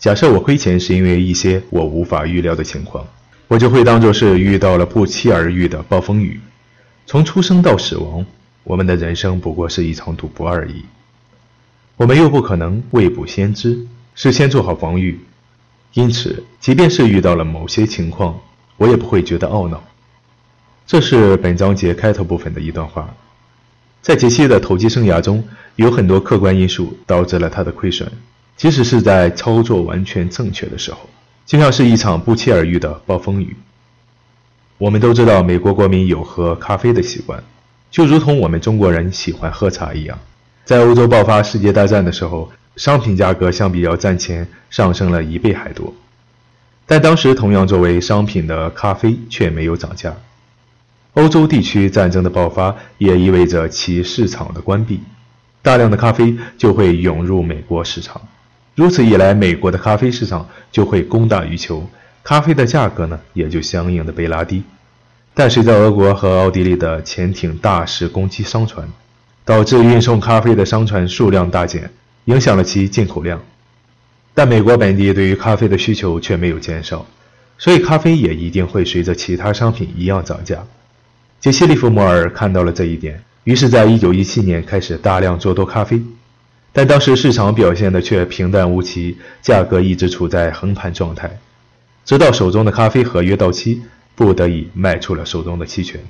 假设我亏钱是因为一些我无法预料的情况，我就会当作是遇到了不期而遇的暴风雨。从出生到死亡，我们的人生不过是一场赌博而已。我们又不可能未卜先知，事先做好防御，因此，即便是遇到了某些情况，我也不会觉得懊恼。这是本章节开头部分的一段话。在杰西的投机生涯中，有很多客观因素导致了他的亏损，即使是在操作完全正确的时候，就像是一场不期而遇的暴风雨。我们都知道，美国国民有喝咖啡的习惯，就如同我们中国人喜欢喝茶一样。在欧洲爆发世界大战的时候，商品价格相比较战前上升了一倍还多，但当时同样作为商品的咖啡却没有涨价。欧洲地区战争的爆发也意味着其市场的关闭，大量的咖啡就会涌入美国市场，如此一来，美国的咖啡市场就会供大于求，咖啡的价格呢也就相应的被拉低。但随着俄国和奥地利的潜艇大肆攻击商船，导致运送咖啡的商船数量大减，影响了其进口量。但美国本地对于咖啡的需求却没有减少，所以咖啡也一定会随着其他商品一样涨价。杰西·利弗莫尔看到了这一点，于是在1917年开始大量做多咖啡。但当时市场表现的却平淡无奇，价格一直处在横盘状态，直到手中的咖啡合约到期，不得已卖出了手中的期权。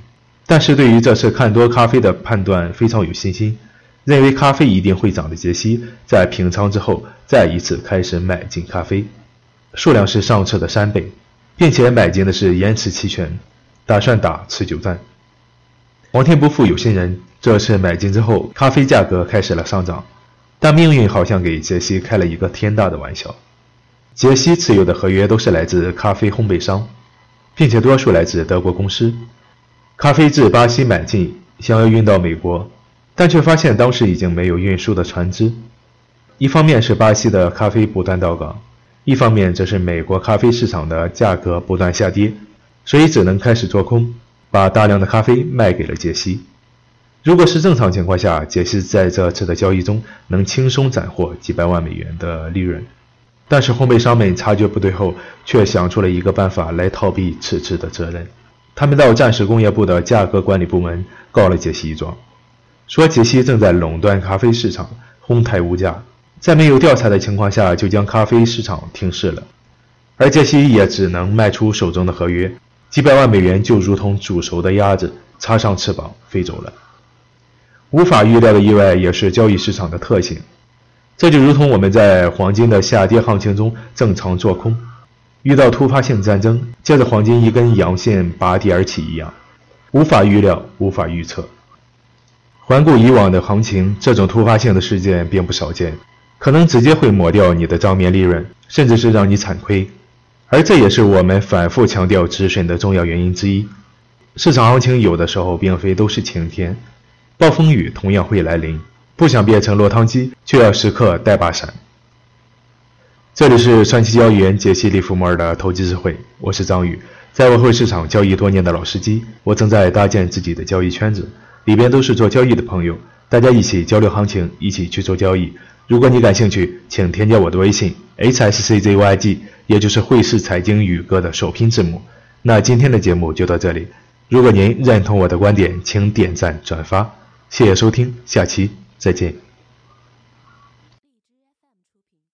但是对于这次看多咖啡的判断非常有信心，认为咖啡一定会涨的杰西，在平仓之后再一次开始买进咖啡，数量是上次的三倍，并且买进的是延迟期权，打算打持久战。皇天不负有心人，这次买进之后，咖啡价格开始了上涨，但命运好像给杰西开了一个天大的玩笑。杰西持有的合约都是来自咖啡烘焙商，并且多数来自德国公司。咖啡自巴西买进，想要运到美国，但却发现当时已经没有运输的船只。一方面是巴西的咖啡不断到港，一方面则是美国咖啡市场的价格不断下跌，所以只能开始做空，把大量的咖啡卖给了杰西。如果是正常情况下，杰西在这次的交易中能轻松斩获几百万美元的利润，但是烘焙商们察觉不对后，却想出了一个办法来逃避此次的责任。他们到战时工业部的价格管理部门告了杰西一状，说杰西正在垄断咖啡市场，哄抬物价，在没有调查的情况下就将咖啡市场停市了，而杰西也只能卖出手中的合约，几百万美元就如同煮熟的鸭子插上翅膀飞走了。无法预料的意外也是交易市场的特性，这就如同我们在黄金的下跌行情中正常做空。遇到突发性战争，接着黄金一根阳线拔地而起一样，无法预料，无法预测。环顾以往的行情，这种突发性的事件并不少见，可能直接会抹掉你的账面利润，甚至是让你惨亏。而这也是我们反复强调止损的重要原因之一。市场行情有的时候并非都是晴天，暴风雨同样会来临。不想变成落汤鸡，就要时刻带把伞。这里是传奇交易员杰西·利弗莫尔的投机智慧，我是张宇，在外汇市场交易多年的老司机，我正在搭建自己的交易圈子，里边都是做交易的朋友，大家一起交流行情，一起去做交易。如果你感兴趣，请添加我的微信 hsczyg，也就是汇市财经宇哥的首拼字母。那今天的节目就到这里，如果您认同我的观点，请点赞转发，谢谢收听，下期再见。